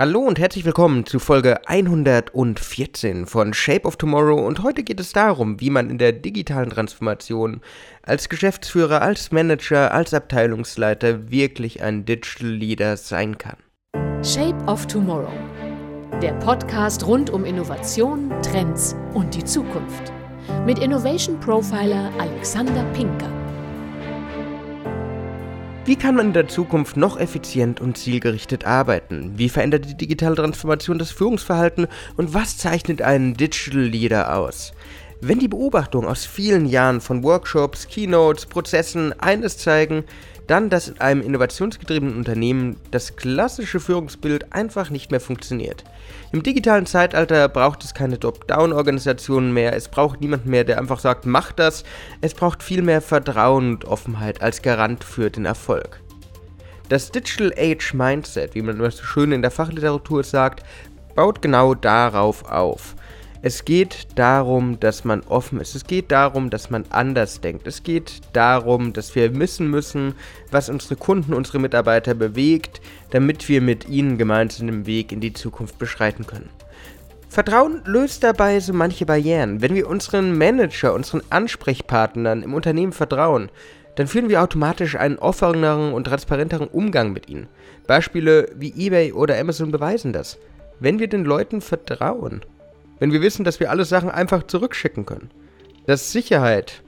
Hallo und herzlich willkommen zu Folge 114 von Shape of Tomorrow und heute geht es darum, wie man in der digitalen Transformation als Geschäftsführer, als Manager, als Abteilungsleiter wirklich ein Digital Leader sein kann. Shape of Tomorrow. Der Podcast rund um Innovation, Trends und die Zukunft. Mit Innovation Profiler Alexander Pinker. Wie kann man in der Zukunft noch effizient und zielgerichtet arbeiten? Wie verändert die digitale Transformation das Führungsverhalten und was zeichnet einen Digital Leader aus? Wenn die Beobachtungen aus vielen Jahren von Workshops, Keynotes, Prozessen eines zeigen, dann, dass in einem innovationsgetriebenen Unternehmen das klassische Führungsbild einfach nicht mehr funktioniert. Im digitalen Zeitalter braucht es keine Top-Down-Organisationen mehr, es braucht niemanden mehr, der einfach sagt, mach das, es braucht viel mehr Vertrauen und Offenheit als Garant für den Erfolg. Das Digital Age Mindset, wie man so schön in der Fachliteratur sagt, baut genau darauf auf. Es geht darum, dass man offen ist. Es geht darum, dass man anders denkt. Es geht darum, dass wir wissen müssen, was unsere Kunden, unsere Mitarbeiter bewegt, damit wir mit ihnen gemeinsam den Weg in die Zukunft beschreiten können. Vertrauen löst dabei so manche Barrieren. Wenn wir unseren Manager, unseren Ansprechpartnern im Unternehmen vertrauen, dann führen wir automatisch einen offeneren und transparenteren Umgang mit ihnen. Beispiele wie eBay oder Amazon beweisen das. Wenn wir den Leuten vertrauen, wenn wir wissen, dass wir alle Sachen einfach zurückschicken können. Dass Sicherheit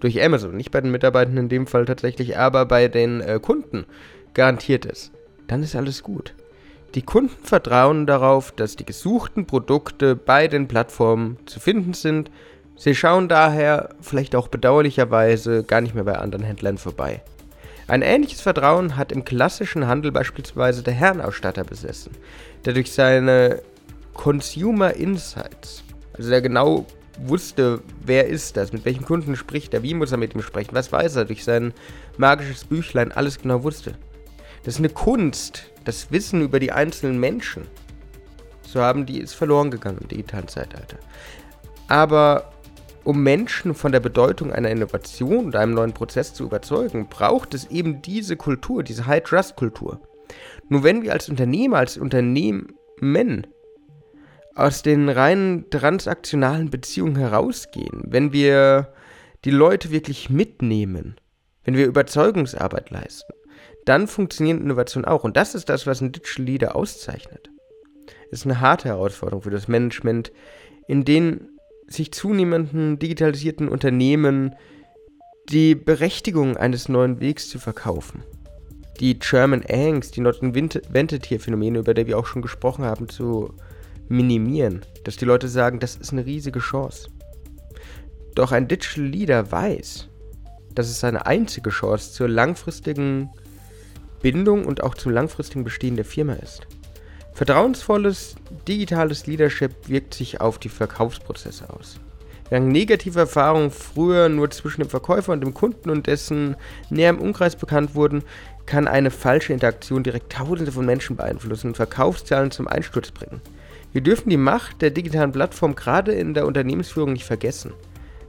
durch Amazon, nicht bei den Mitarbeitern in dem Fall tatsächlich, aber bei den äh, Kunden garantiert ist, dann ist alles gut. Die Kunden vertrauen darauf, dass die gesuchten Produkte bei den Plattformen zu finden sind. Sie schauen daher, vielleicht auch bedauerlicherweise, gar nicht mehr bei anderen Händlern vorbei. Ein ähnliches Vertrauen hat im klassischen Handel beispielsweise der Herrenausstatter besessen, der durch seine Consumer Insights. Also der genau wusste, wer ist das, mit welchem Kunden spricht er, wie muss er mit ihm sprechen, was weiß er, durch sein magisches Büchlein alles genau wusste. Das ist eine Kunst, das Wissen über die einzelnen Menschen zu haben, die ist verloren gegangen im digitalen Zeitalter. Aber um Menschen von der Bedeutung einer Innovation oder einem neuen Prozess zu überzeugen, braucht es eben diese Kultur, diese High-Trust-Kultur. Nur wenn wir als Unternehmer, als Unternehmen aus den reinen transaktionalen Beziehungen herausgehen, wenn wir die Leute wirklich mitnehmen, wenn wir Überzeugungsarbeit leisten, dann funktioniert Innovation auch. Und das ist das, was ein Digital Leader auszeichnet. Es ist eine harte Herausforderung für das Management, in den sich zunehmenden digitalisierten Unternehmen die Berechtigung eines neuen Wegs zu verkaufen. Die German Angst, die Not Invented hier Phänomene, über die wir auch schon gesprochen haben, zu minimieren, dass die Leute sagen, das ist eine riesige Chance. Doch ein Digital Leader weiß, dass es seine einzige Chance zur langfristigen Bindung und auch zum langfristigen Bestehen der Firma ist. Vertrauensvolles digitales Leadership wirkt sich auf die Verkaufsprozesse aus. Während negative Erfahrungen früher nur zwischen dem Verkäufer und dem Kunden und dessen näherem Umkreis bekannt wurden, kann eine falsche Interaktion direkt Tausende von Menschen beeinflussen und Verkaufszahlen zum Einsturz bringen. Wir dürfen die Macht der digitalen Plattform gerade in der Unternehmensführung nicht vergessen.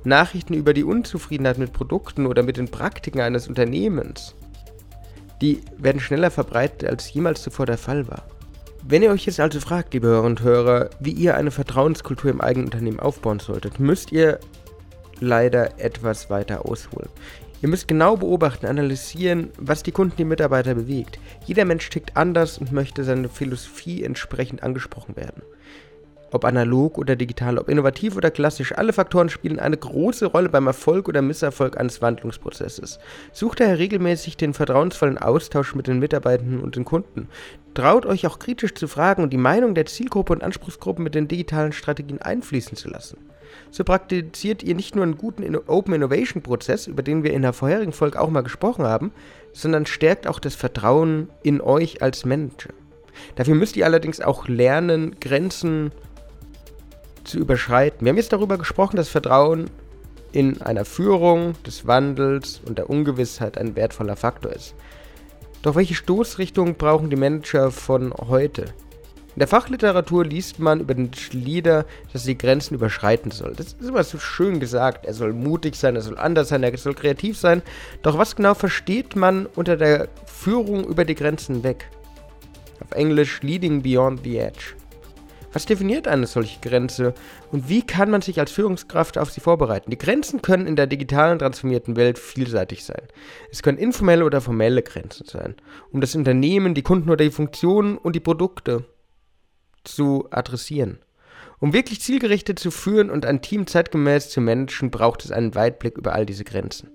Nachrichten über die Unzufriedenheit mit Produkten oder mit den Praktiken eines Unternehmens, die werden schneller verbreitet, als jemals zuvor der Fall war. Wenn ihr euch jetzt also fragt, liebe Hörer und Hörer, wie ihr eine Vertrauenskultur im eigenen Unternehmen aufbauen solltet, müsst ihr leider etwas weiter ausholen. Ihr müsst genau beobachten, analysieren, was die Kunden, die Mitarbeiter bewegt. Jeder Mensch tickt anders und möchte seine Philosophie entsprechend angesprochen werden. Ob analog oder digital, ob innovativ oder klassisch, alle Faktoren spielen eine große Rolle beim Erfolg oder Misserfolg eines Wandlungsprozesses. Sucht daher regelmäßig den vertrauensvollen Austausch mit den Mitarbeitenden und den Kunden. Traut euch auch kritisch zu fragen und die Meinung der Zielgruppe und Anspruchsgruppen mit den digitalen Strategien einfließen zu lassen. So praktiziert ihr nicht nur einen guten Open Innovation Prozess, über den wir in der vorherigen Folge auch mal gesprochen haben, sondern stärkt auch das Vertrauen in euch als Manager. Dafür müsst ihr allerdings auch lernen, Grenzen zu überschreiten. Wir haben jetzt darüber gesprochen, dass Vertrauen in einer Führung des Wandels und der Ungewissheit ein wertvoller Faktor ist. Doch welche Stoßrichtung brauchen die Manager von heute? In der Fachliteratur liest man über den Leader, dass er die Grenzen überschreiten soll. Das ist immer so schön gesagt. Er soll mutig sein, er soll anders sein, er soll kreativ sein. Doch was genau versteht man unter der Führung über die Grenzen weg? Auf Englisch Leading Beyond the Edge. Was definiert eine solche Grenze und wie kann man sich als Führungskraft auf sie vorbereiten? Die Grenzen können in der digitalen transformierten Welt vielseitig sein. Es können informelle oder formelle Grenzen sein, um das Unternehmen, die Kunden oder die Funktionen und die Produkte zu adressieren. Um wirklich zielgerichtet zu führen und ein Team zeitgemäß zu managen, braucht es einen Weitblick über all diese Grenzen.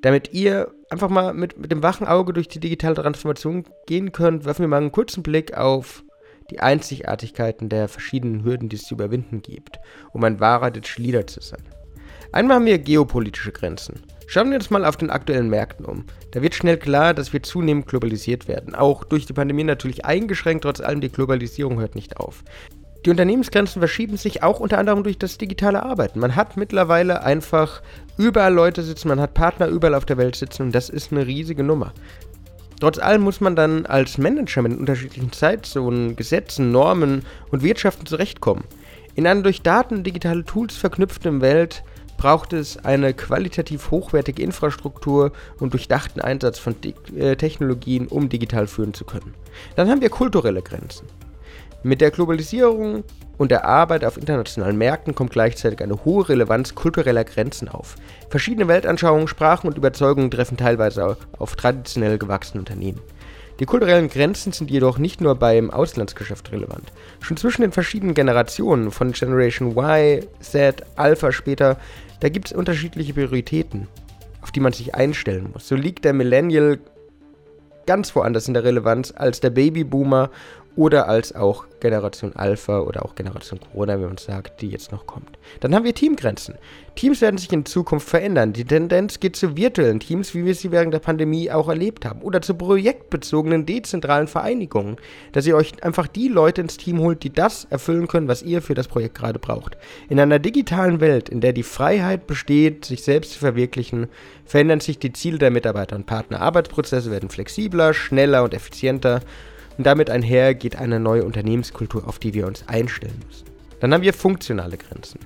Damit ihr einfach mal mit, mit dem wachen Auge durch die digitale Transformation gehen könnt, werfen wir mal einen kurzen Blick auf die Einzigartigkeiten der verschiedenen Hürden, die es zu überwinden gibt, um ein wahrer Digital Leader zu sein. Einmal haben wir geopolitische Grenzen. Schauen wir uns mal auf den aktuellen Märkten um. Da wird schnell klar, dass wir zunehmend globalisiert werden. Auch durch die Pandemie natürlich eingeschränkt, trotz allem die Globalisierung hört nicht auf. Die Unternehmensgrenzen verschieben sich auch unter anderem durch das digitale Arbeiten. Man hat mittlerweile einfach überall Leute sitzen, man hat Partner überall auf der Welt sitzen und das ist eine riesige Nummer. Trotz allem muss man dann als Manager mit unterschiedlichen Zeitzonen, Gesetzen, Normen und Wirtschaften zurechtkommen. In einer durch Daten und digitale Tools verknüpften Welt braucht es eine qualitativ hochwertige Infrastruktur und durchdachten Einsatz von äh, Technologien, um digital führen zu können. Dann haben wir kulturelle Grenzen. Mit der Globalisierung und der Arbeit auf internationalen Märkten kommt gleichzeitig eine hohe Relevanz kultureller Grenzen auf. Verschiedene Weltanschauungen, Sprachen und Überzeugungen treffen teilweise auf traditionell gewachsene Unternehmen. Die kulturellen Grenzen sind jedoch nicht nur beim Auslandsgeschäft relevant. Schon zwischen den verschiedenen Generationen von Generation Y, Z, Alpha später, da gibt es unterschiedliche Prioritäten, auf die man sich einstellen muss. So liegt der Millennial ganz woanders in der Relevanz als der Babyboomer oder als auch Generation Alpha oder auch Generation Corona, wie man sagt, die jetzt noch kommt. Dann haben wir Teamgrenzen. Teams werden sich in Zukunft verändern. Die Tendenz geht zu virtuellen Teams, wie wir sie während der Pandemie auch erlebt haben, oder zu projektbezogenen dezentralen Vereinigungen, dass ihr euch einfach die Leute ins Team holt, die das erfüllen können, was ihr für das Projekt gerade braucht. In einer digitalen Welt, in der die Freiheit besteht, sich selbst zu verwirklichen, verändern sich die Ziele der Mitarbeiter und Partner. Arbeitsprozesse werden flexibler, schneller und effizienter und damit einher geht eine neue Unternehmenskultur, auf die wir uns einstellen müssen. Dann haben wir funktionale Grenzen.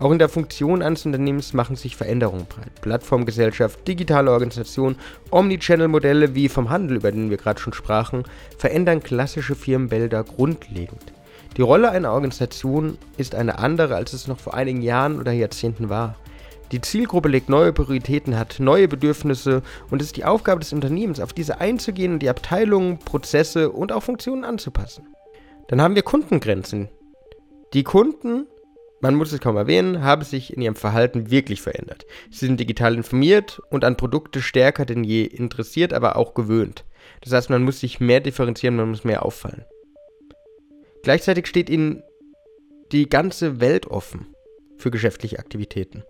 Auch in der Funktion eines Unternehmens machen sich Veränderungen breit. Plattformgesellschaft, digitale Organisation, Omnichannel-Modelle wie vom Handel, über den wir gerade schon sprachen, verändern klassische Firmenbilder grundlegend. Die Rolle einer Organisation ist eine andere, als es noch vor einigen Jahren oder Jahrzehnten war. Die Zielgruppe legt neue Prioritäten, hat neue Bedürfnisse und es ist die Aufgabe des Unternehmens, auf diese einzugehen und die Abteilungen, Prozesse und auch Funktionen anzupassen. Dann haben wir Kundengrenzen. Die Kunden, man muss es kaum erwähnen, haben sich in ihrem Verhalten wirklich verändert. Sie sind digital informiert und an Produkte stärker denn je interessiert, aber auch gewöhnt. Das heißt, man muss sich mehr differenzieren, man muss mehr auffallen. Gleichzeitig steht ihnen die ganze Welt offen für geschäftliche Aktivitäten.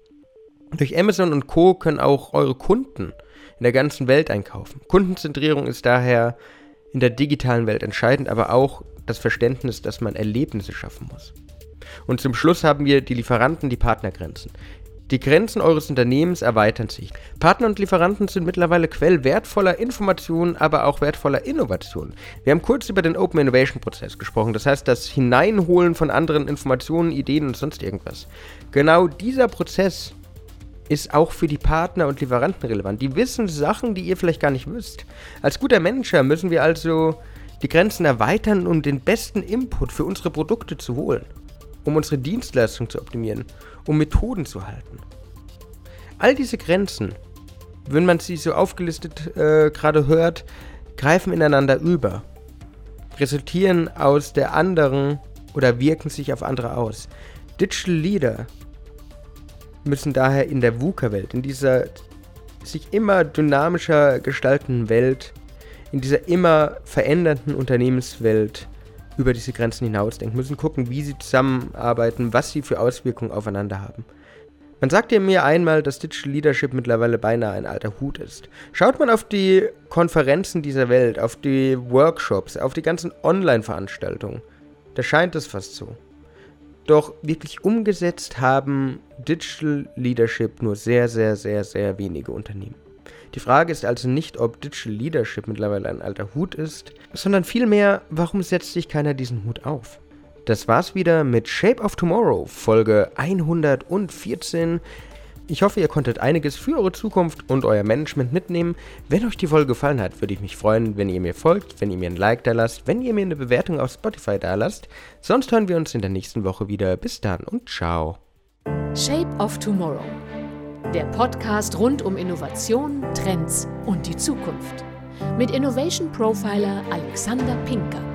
Durch Amazon und Co. können auch eure Kunden in der ganzen Welt einkaufen. Kundenzentrierung ist daher in der digitalen Welt entscheidend, aber auch das Verständnis, dass man Erlebnisse schaffen muss. Und zum Schluss haben wir die Lieferanten, die Partnergrenzen. Die Grenzen eures Unternehmens erweitern sich. Partner und Lieferanten sind mittlerweile Quell wertvoller Informationen, aber auch wertvoller Innovationen. Wir haben kurz über den Open Innovation Prozess gesprochen, das heißt das Hineinholen von anderen Informationen, Ideen und sonst irgendwas. Genau dieser Prozess ist auch für die Partner und Lieferanten relevant. Die wissen Sachen, die ihr vielleicht gar nicht wisst. Als guter Manager müssen wir also die Grenzen erweitern, um den besten Input für unsere Produkte zu holen, um unsere Dienstleistung zu optimieren, um Methoden zu halten. All diese Grenzen, wenn man sie so aufgelistet äh, gerade hört, greifen ineinander über, resultieren aus der anderen oder wirken sich auf andere aus. Digital Leader müssen daher in der VUCA-Welt, in dieser sich immer dynamischer gestaltenden Welt, in dieser immer verändernden Unternehmenswelt über diese Grenzen hinausdenken, müssen gucken, wie sie zusammenarbeiten, was sie für Auswirkungen aufeinander haben. Man sagt ja mir einmal, dass Digital Leadership mittlerweile beinahe ein alter Hut ist. Schaut man auf die Konferenzen dieser Welt, auf die Workshops, auf die ganzen Online-Veranstaltungen, da scheint es fast so. Doch wirklich umgesetzt haben Digital Leadership nur sehr, sehr, sehr, sehr wenige Unternehmen. Die Frage ist also nicht, ob Digital Leadership mittlerweile ein alter Hut ist, sondern vielmehr, warum setzt sich keiner diesen Hut auf? Das war's wieder mit Shape of Tomorrow, Folge 114. Ich hoffe, ihr konntet einiges für eure Zukunft und euer Management mitnehmen. Wenn euch die Folge gefallen hat, würde ich mich freuen, wenn ihr mir folgt, wenn ihr mir ein Like da lasst, wenn ihr mir eine Bewertung auf Spotify da lasst. Sonst hören wir uns in der nächsten Woche wieder. Bis dann und ciao. Shape of Tomorrow. Der Podcast rund um Innovation, Trends und die Zukunft. Mit Innovation Profiler Alexander Pinker.